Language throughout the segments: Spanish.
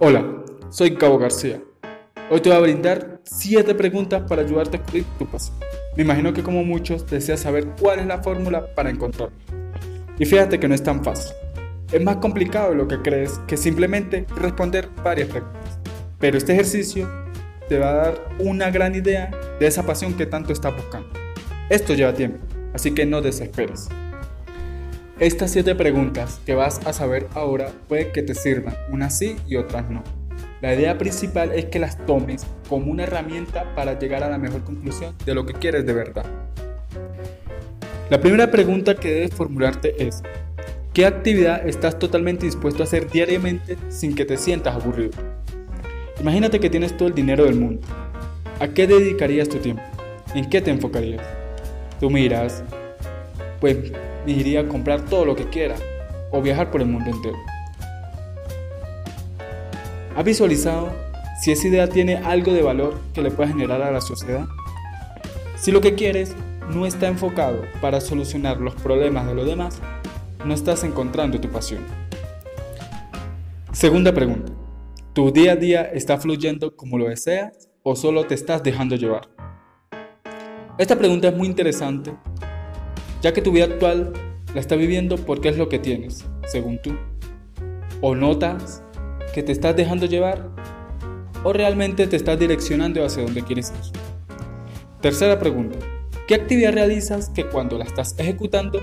Hola, soy Cabo García. Hoy te voy a brindar 7 preguntas para ayudarte a descubrir tu pasión. Me imagino que como muchos deseas saber cuál es la fórmula para encontrarla. Y fíjate que no es tan fácil. Es más complicado de lo que crees que simplemente responder varias preguntas. Pero este ejercicio te va a dar una gran idea de esa pasión que tanto estás buscando. Esto lleva tiempo, así que no desesperes. Estas 7 preguntas que vas a saber ahora puede que te sirvan, unas sí y otras no. La idea principal es que las tomes como una herramienta para llegar a la mejor conclusión de lo que quieres de verdad. La primera pregunta que debes formularte es, ¿qué actividad estás totalmente dispuesto a hacer diariamente sin que te sientas aburrido? Imagínate que tienes todo el dinero del mundo. ¿A qué dedicarías tu tiempo? ¿En qué te enfocarías? Tú miras, pues me iría a comprar todo lo que quiera o viajar por el mundo entero. ¿Has visualizado si esa idea tiene algo de valor que le pueda generar a la sociedad? Si lo que quieres no está enfocado para solucionar los problemas de los demás, no estás encontrando tu pasión. Segunda pregunta. ¿Tu día a día está fluyendo como lo deseas o solo te estás dejando llevar? Esta pregunta es muy interesante ya que tu vida actual la estás viviendo porque es lo que tienes, según tú. O notas que te estás dejando llevar o realmente te estás direccionando hacia donde quieres ir. Tercera pregunta. ¿Qué actividad realizas que cuando la estás ejecutando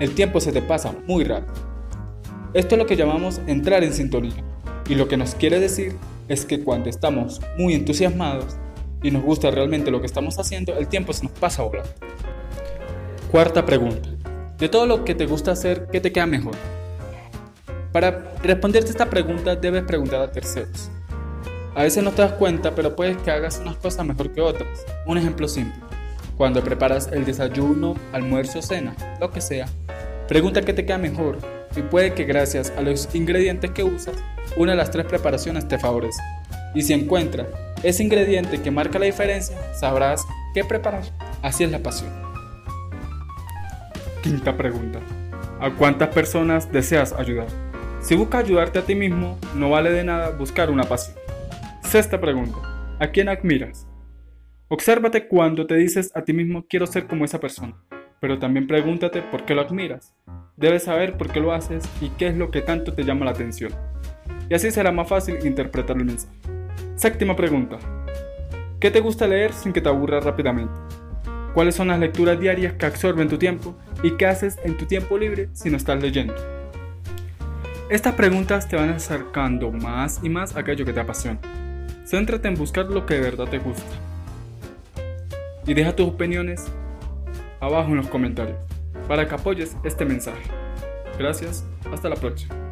el tiempo se te pasa muy rápido? Esto es lo que llamamos entrar en sintonía y lo que nos quiere decir es que cuando estamos muy entusiasmados y nos gusta realmente lo que estamos haciendo, el tiempo se nos pasa volando. Cuarta pregunta. De todo lo que te gusta hacer, ¿qué te queda mejor? Para responderte esta pregunta debes preguntar a terceros. A veces no te das cuenta, pero puedes que hagas unas cosas mejor que otras. Un ejemplo simple. Cuando preparas el desayuno, almuerzo, cena, lo que sea, pregunta qué te queda mejor y puede que gracias a los ingredientes que usas, una de las tres preparaciones te favorece. Y si encuentras ese ingrediente que marca la diferencia, sabrás qué preparar. Así es la pasión. Quinta pregunta. ¿A cuántas personas deseas ayudar? Si buscas ayudarte a ti mismo, no vale de nada buscar una pasión. Sexta pregunta. ¿A quién admiras? Obsérvate cuando te dices a ti mismo quiero ser como esa persona, pero también pregúntate por qué lo admiras. Debes saber por qué lo haces y qué es lo que tanto te llama la atención. Y así será más fácil interpretar el mensaje. Séptima pregunta. ¿Qué te gusta leer sin que te aburra rápidamente? ¿Cuáles son las lecturas diarias que absorben tu tiempo y qué haces en tu tiempo libre si no estás leyendo? Estas preguntas te van acercando más y más a aquello que te apasiona. Céntrate en buscar lo que de verdad te gusta. Y deja tus opiniones abajo en los comentarios para que apoyes este mensaje. Gracias, hasta la próxima.